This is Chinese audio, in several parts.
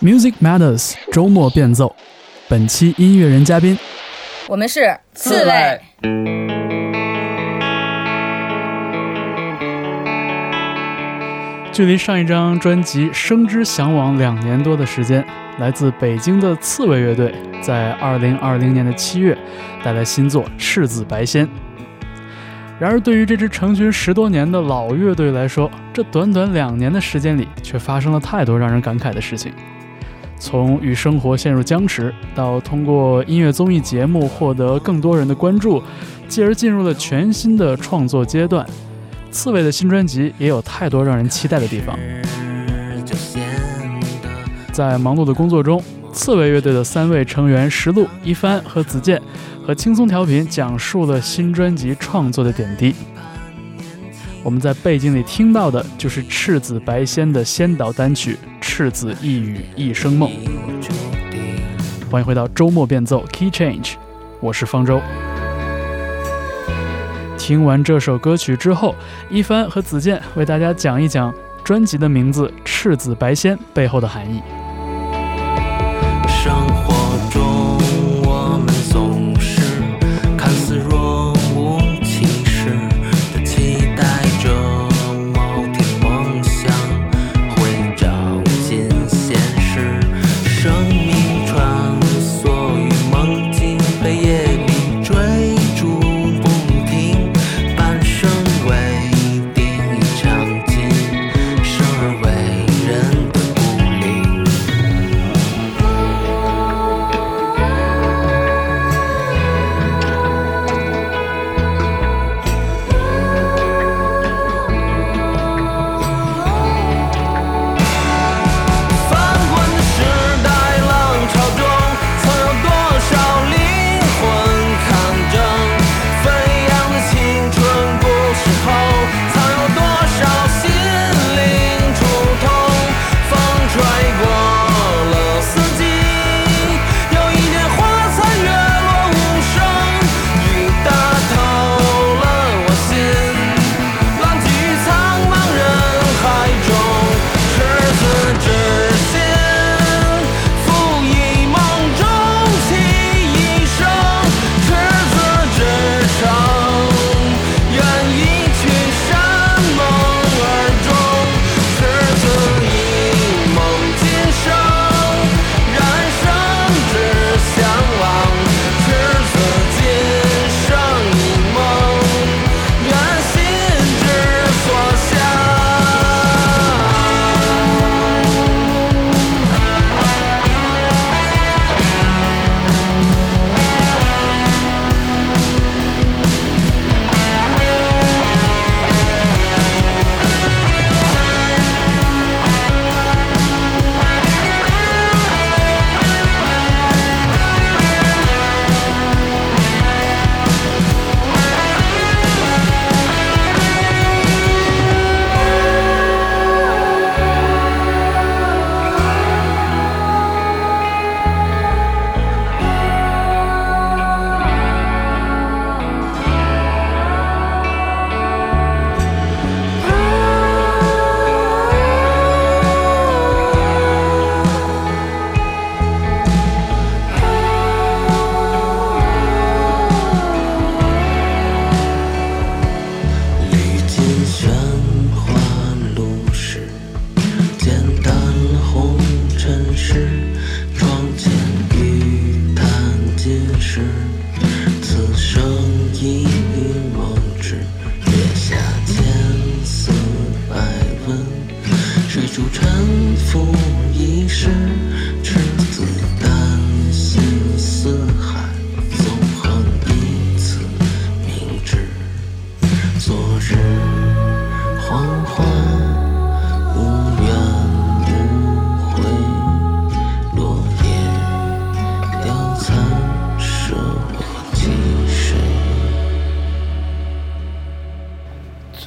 Music Matters 周末变奏，本期音乐人嘉宾，我们是刺猬。距离上一张专辑《生之向往》两年多的时间，来自北京的刺猬乐队在二零二零年的七月带来新作《赤子白仙》。然而，对于这支成军十多年的老乐队来说，这短短两年的时间里，却发生了太多让人感慨的事情。从与生活陷入僵持，到通过音乐综艺节目获得更多人的关注，继而进入了全新的创作阶段。刺猬的新专辑也有太多让人期待的地方。在忙碌的工作中，刺猬乐队的三位成员石路、一帆和子健。和轻松调频讲述了新专辑创作的点滴。我们在背景里听到的就是赤子白仙的先导单曲《赤子一语一生梦》。欢迎回到周末变奏 Key Change，我是方舟。听完这首歌曲之后，一帆和子健为大家讲一讲专辑的名字《赤子白仙》背后的含义。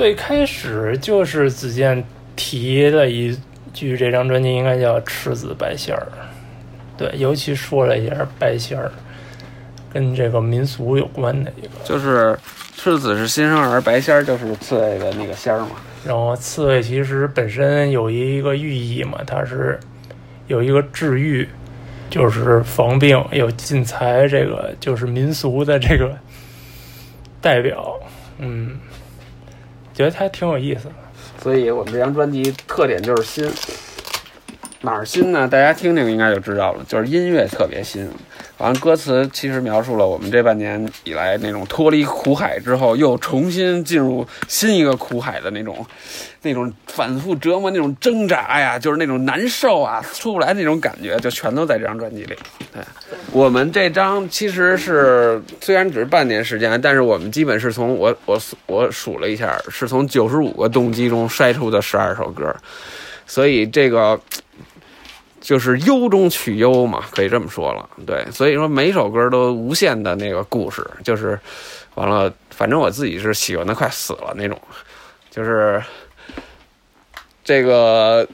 最开始就是子健提了一句，这张专辑应该叫《赤子白仙儿》，对，尤其说了一下白仙儿，跟这个民俗有关的一个，就是赤子是新生儿，白仙儿就是刺猬的那个仙儿嘛。然后刺猬其实本身有一个寓意嘛，它是有一个治愈，就是防病；有进财，这个就是民俗的这个代表。嗯，觉得它挺有意思的。所以我们这张专辑特点就是新，哪儿新呢？大家听听应该就知道了，就是音乐特别新。完，歌词其实描述了我们这半年以来那种脱离苦海之后，又重新进入新一个苦海的那种、那种反复折磨、那种挣扎呀，就是那种难受啊，出不来那种感觉，就全都在这张专辑里。对，我们这张其实是虽然只是半年时间，但是我们基本是从我我我数了一下，是从九十五个动机中筛出的十二首歌，所以这个。就是优中取优嘛，可以这么说了。对，所以说每首歌都无限的那个故事，就是完了，反正我自己是喜欢的快死了那种，就是这个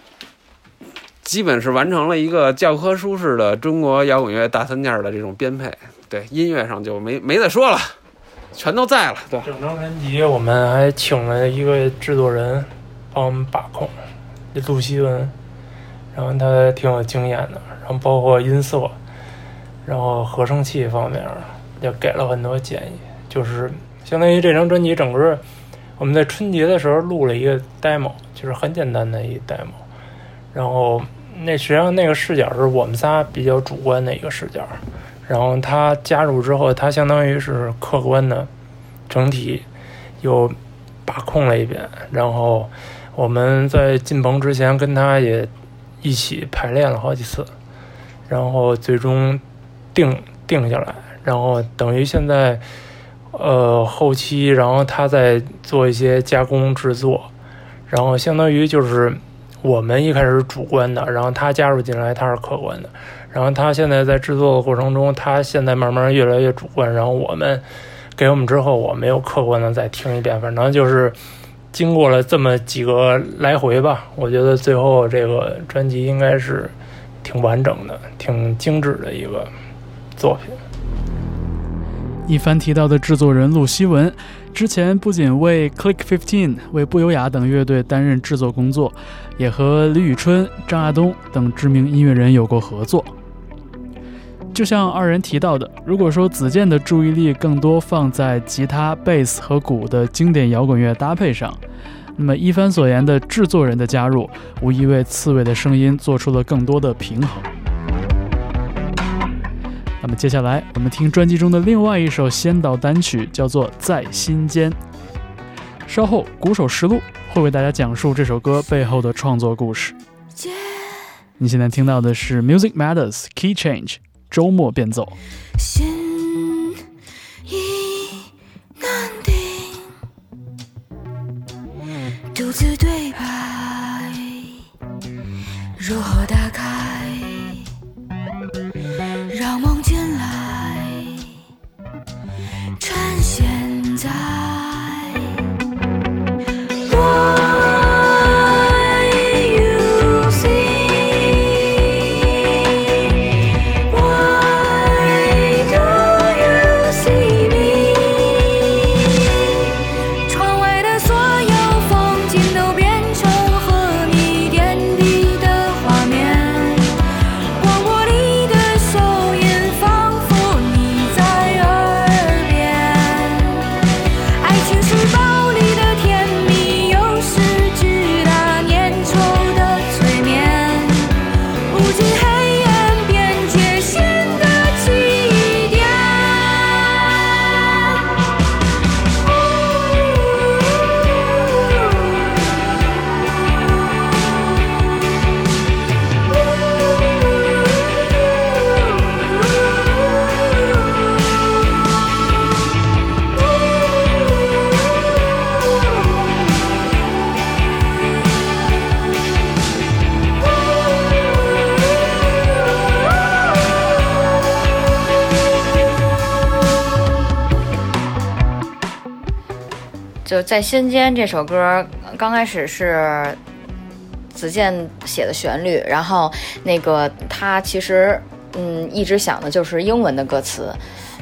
基本是完成了一个教科书式的中国摇滚乐大三件的这种编配。对，音乐上就没没得说了，全都在了。对，整张专辑我们还请了一个制作人帮我们把控，陆希文。然后他挺有经验的，然后包括音色，然后合成器方面也给了很多建议。就是相当于这张专辑整个，我们在春节的时候录了一个 demo，就是很简单的一 demo。然后那实际上那个视角是我们仨比较主观的一个视角，然后他加入之后，他相当于是客观的整体又把控了一遍。然后我们在进棚之前跟他也。一起排练了好几次，然后最终定定下来，然后等于现在，呃，后期，然后他在做一些加工制作，然后相当于就是我们一开始主观的，然后他加入进来，他是客观的，然后他现在在制作的过程中，他现在慢慢越来越主观，然后我们给我们之后，我没有客观的再听一遍，反正就是。经过了这么几个来回吧，我觉得最后这个专辑应该是挺完整的、挺精致的一个作品。一番提到的制作人陆希文，之前不仅为 Click Fifteen、为不优雅等乐队担任制作工作，也和李宇春、张亚东等知名音乐人有过合作。就像二人提到的，如果说子健的注意力更多放在吉他、贝斯和鼓的经典摇滚乐搭配上，那么一帆所言的制作人的加入，无疑为刺猬的声音做出了更多的平衡。那么接下来我们听专辑中的另外一首先导单曲，叫做《在心间》。稍后鼓手石路会为大家讲述这首歌背后的创作故事。你现在听到的是《Music Matters Key Change》。周末变奏。心意难定，独自对白，如何打开，就在《心间》这首歌刚开始是子健写的旋律，然后那个他其实嗯一直想的就是英文的歌词，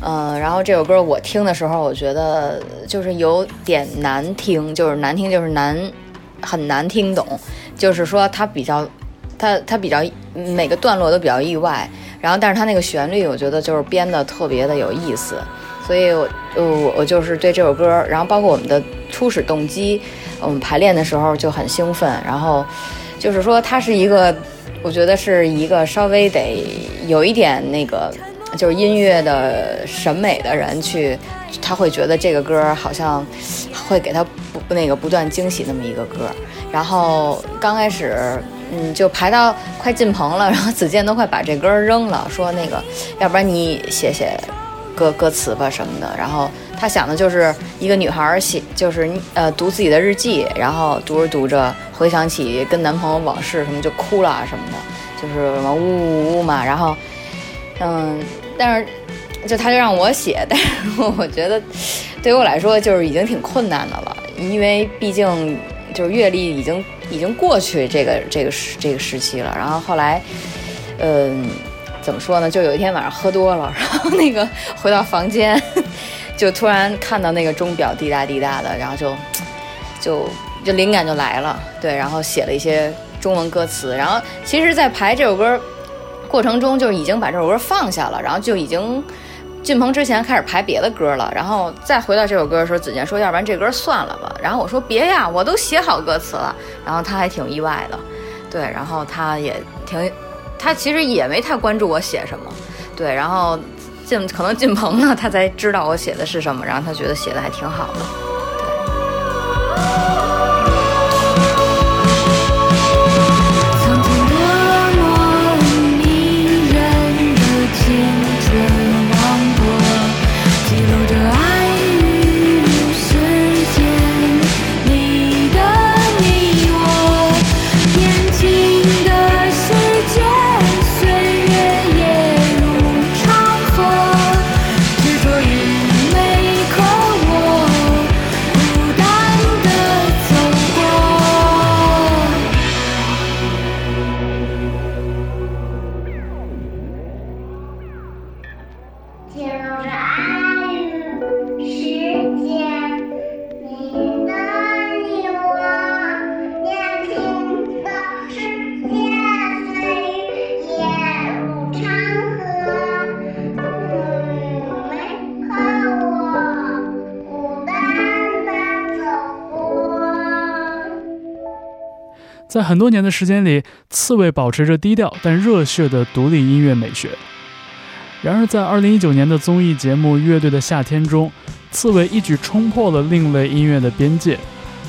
嗯，然后这首歌我听的时候，我觉得就是有点难听，就是难听就是难很难听懂，就是说它比较。它它比较每个段落都比较意外，然后但是它那个旋律我觉得就是编的特别的有意思，所以我我我就是对这首歌，然后包括我们的初始动机，我们排练的时候就很兴奋，然后就是说它是一个，我觉得是一个稍微得有一点那个就是音乐的审美的人去，他会觉得这个歌好像会给他不那个不断惊喜那么一个歌。然后刚开始，嗯，就排到快进棚了，然后子健都快把这歌扔了，说那个，要不然你写写歌歌词吧什么的。然后他想的就是一个女孩写，就是呃读自己的日记，然后读着读着回想起跟男朋友往事什么就哭了什么的，就是什么呜呜呜嘛。然后，嗯，但是就他就让我写，但是我觉得对于我来说就是已经挺困难的了，因为毕竟。就是阅历已经已经过去这个这个时这个时期了，然后后来，嗯，怎么说呢？就有一天晚上喝多了，然后那个回到房间，就突然看到那个钟表滴答滴答的，然后就就就灵感就来了，对，然后写了一些中文歌词，然后其实，在排这首歌过程中，就已经把这首歌放下了，然后就已经。进棚之前开始排别的歌了，然后再回到这首歌的时候，子健说：“要不然这歌算了吧。”然后我说：“别呀，我都写好歌词了。”然后他还挺意外的，对，然后他也挺，他其实也没太关注我写什么，对，然后进可能进棚了，他才知道我写的是什么，然后他觉得写的还挺好的。记录着爱与时间你的你我年轻的世界岁月也如长河你们和我孤单地走过在很多年的时间里刺猬保持着低调但热血的独立音乐美学。然而，在2019年的综艺节目《乐队的夏天》中，刺猬一举冲破了另类音乐的边界。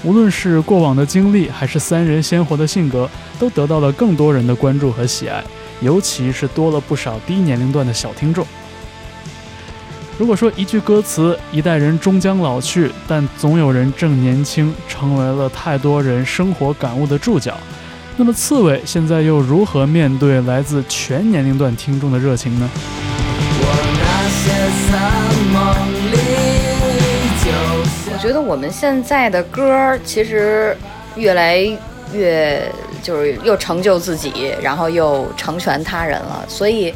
无论是过往的经历，还是三人鲜活的性格，都得到了更多人的关注和喜爱，尤其是多了不少低年龄段的小听众。如果说一句歌词，一代人终将老去，但总有人正年轻，成为了太多人生活感悟的注脚，那么刺猬现在又如何面对来自全年龄段听众的热情呢？我觉得我们现在的歌其实越来越就是又成就自己，然后又成全他人了，所以。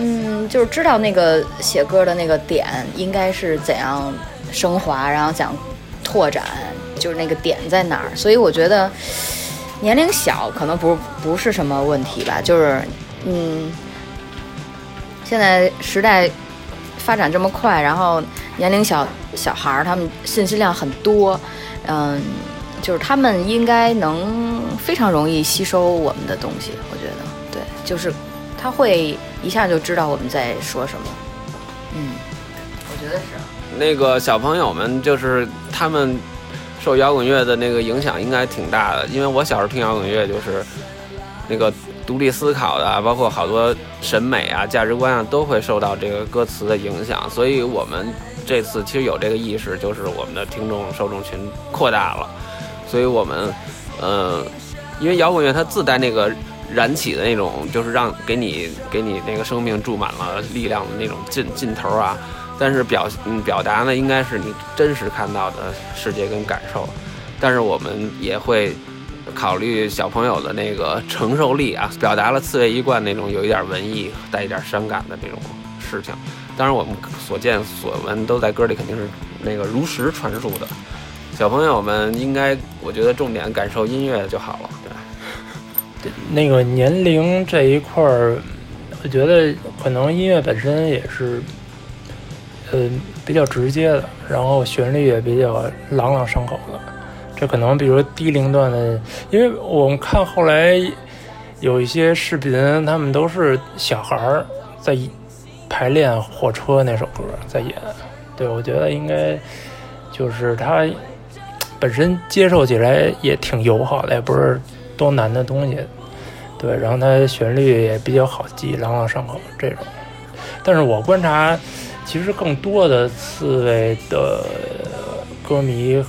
嗯，就是知道那个写歌的那个点应该是怎样升华，然后想拓展，就是那个点在哪儿。所以我觉得年龄小可能不不是什么问题吧。就是嗯，现在时代发展这么快，然后年龄小小孩儿他们信息量很多，嗯，就是他们应该能非常容易吸收我们的东西。我觉得，对，就是他会。一下就知道我们在说什么，嗯，我觉得是。那个小朋友们就是他们受摇滚乐的那个影响应该挺大的，因为我小时候听摇滚乐就是那个独立思考的，包括好多审美啊、价值观啊都会受到这个歌词的影响，所以我们这次其实有这个意识，就是我们的听众受众群扩大了，所以我们呃，因为摇滚乐它自带那个。燃起的那种，就是让给你给你那个生命注满了力量的那种劲劲头啊！但是表嗯表达呢，应该是你真实看到的世界跟感受。但是我们也会考虑小朋友的那个承受力啊，表达了刺猬一贯那种有一点文艺带一点伤感的这种事情。当然，我们所见所闻都在歌里肯定是那个如实传述的。小朋友们应该，我觉得重点感受音乐就好了。对。那个年龄这一块儿，我觉得可能音乐本身也是，呃，比较直接的，然后旋律也比较朗朗上口的。这可能比如低龄段的，因为我们看后来有一些视频，他们都是小孩儿在排练《火车》那首歌在演。对，我觉得应该就是他本身接受起来也挺友好的，也不是多难的东西。对，然后它旋律也比较好记，朗朗上口这种。但是我观察，其实更多的刺猬的歌迷，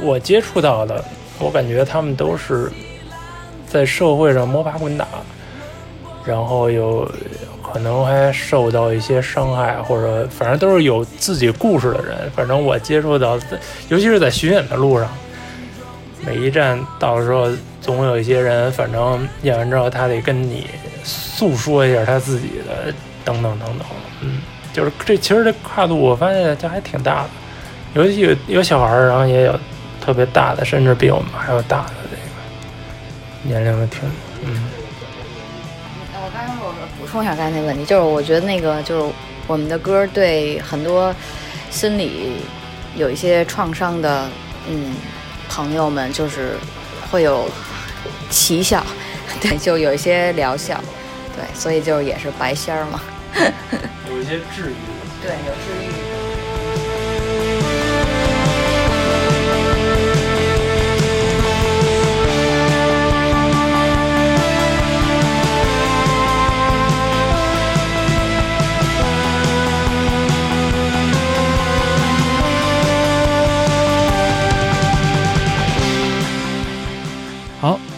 我接触到的，我感觉他们都是在社会上摸爬滚打，然后有可能还受到一些伤害，或者反正都是有自己故事的人。反正我接触到，尤其是在巡演的路上，每一站到时候。总有一些人，反正演完之后，他得跟你诉说一下他自己的，等等等等。嗯，就是这其实这跨度，我发现这还挺大的。尤其有有小孩儿，然后也有特别大的，甚至比我们还要大的这个年龄的挺嗯。我刚才我补充一下刚才那个问题，就是我觉得那个就是我们的歌对很多心理有一些创伤的嗯朋友们，就是会有。奇效，对，就有一些疗效，对，所以就是也是白仙儿嘛，有一些治愈，对，有治愈。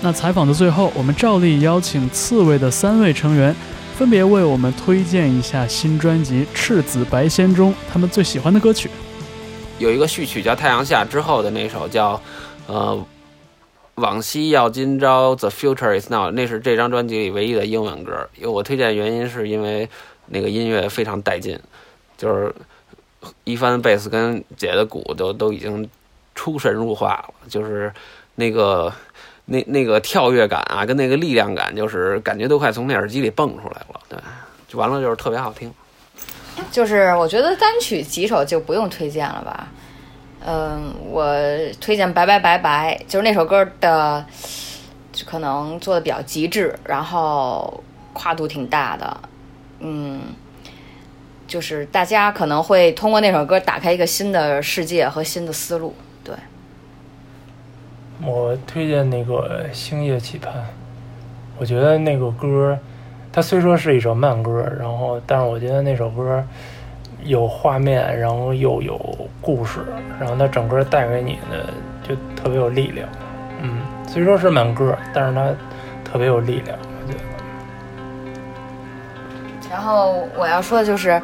那采访的最后，我们照例邀请刺猬的三位成员，分别为我们推荐一下新专辑《赤子白仙》中他们最喜欢的歌曲。有一个序曲叫《太阳下》，之后的那首叫呃“往昔要今朝 ”，The Future Is Now，那是这张专辑里唯一的英文歌。因为我推荐原因是因为那个音乐非常带劲，就是一帆贝斯跟姐的鼓都都已经出神入化了，就是那个。那那个跳跃感啊，跟那个力量感，就是感觉都快从那耳机里蹦出来了。对，就完了，就是特别好听。就是我觉得单曲几首就不用推荐了吧。嗯，我推荐《白白白白》，就是那首歌的，可能做的比较极致，然后跨度挺大的。嗯，就是大家可能会通过那首歌打开一个新的世界和新的思路。对。我推荐那个《星夜期盼》，我觉得那个歌，它虽说是一首慢歌，然后，但是我觉得那首歌有画面，然后又有故事，然后它整个带给你的就特别有力量。嗯，虽说是慢歌，但是它特别有力量，我觉得。然后我要说的就是。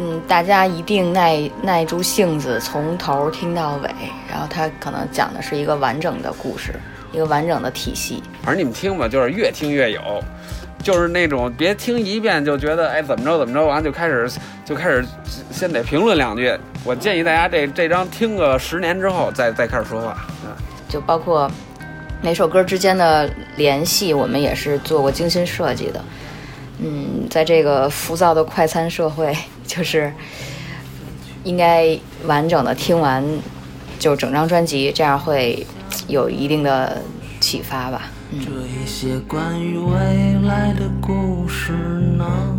嗯，大家一定耐耐住性子，从头听到尾，然后他可能讲的是一个完整的故事，一个完整的体系。反正你们听吧，就是越听越有，就是那种别听一遍就觉得哎怎么着怎么着，完了就开始就开始先得评论两句。我建议大家这这张听个十年之后再再开始说话。嗯，就包括每首歌之间的联系，我们也是做过精心设计的。嗯，在这个浮躁的快餐社会。就是应该完整的听完，就整张专辑，这样会有一定的启发吧。嗯。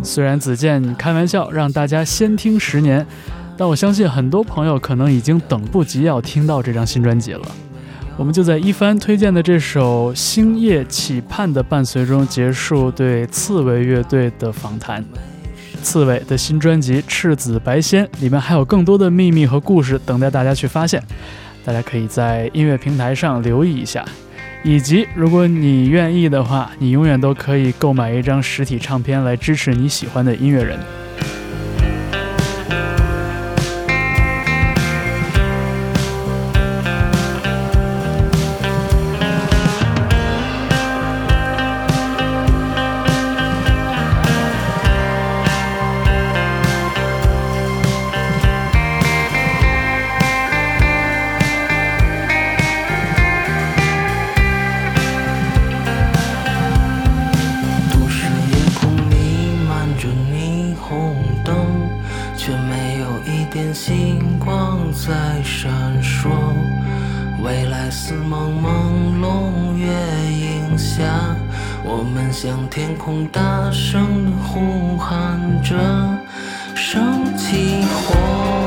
虽然子健开玩笑让大家先听十年，但我相信很多朋友可能已经等不及要听到这张新专辑了。我们就在一帆推荐的这首《星夜期盼》的伴随中结束对刺猬乐队的访谈。刺猬的新专辑《赤子白仙》里面还有更多的秘密和故事等待大家去发现，大家可以在音乐平台上留意一下。以及，如果你愿意的话，你永远都可以购买一张实体唱片来支持你喜欢的音乐人。我们向天空大声呼喊着，升起火。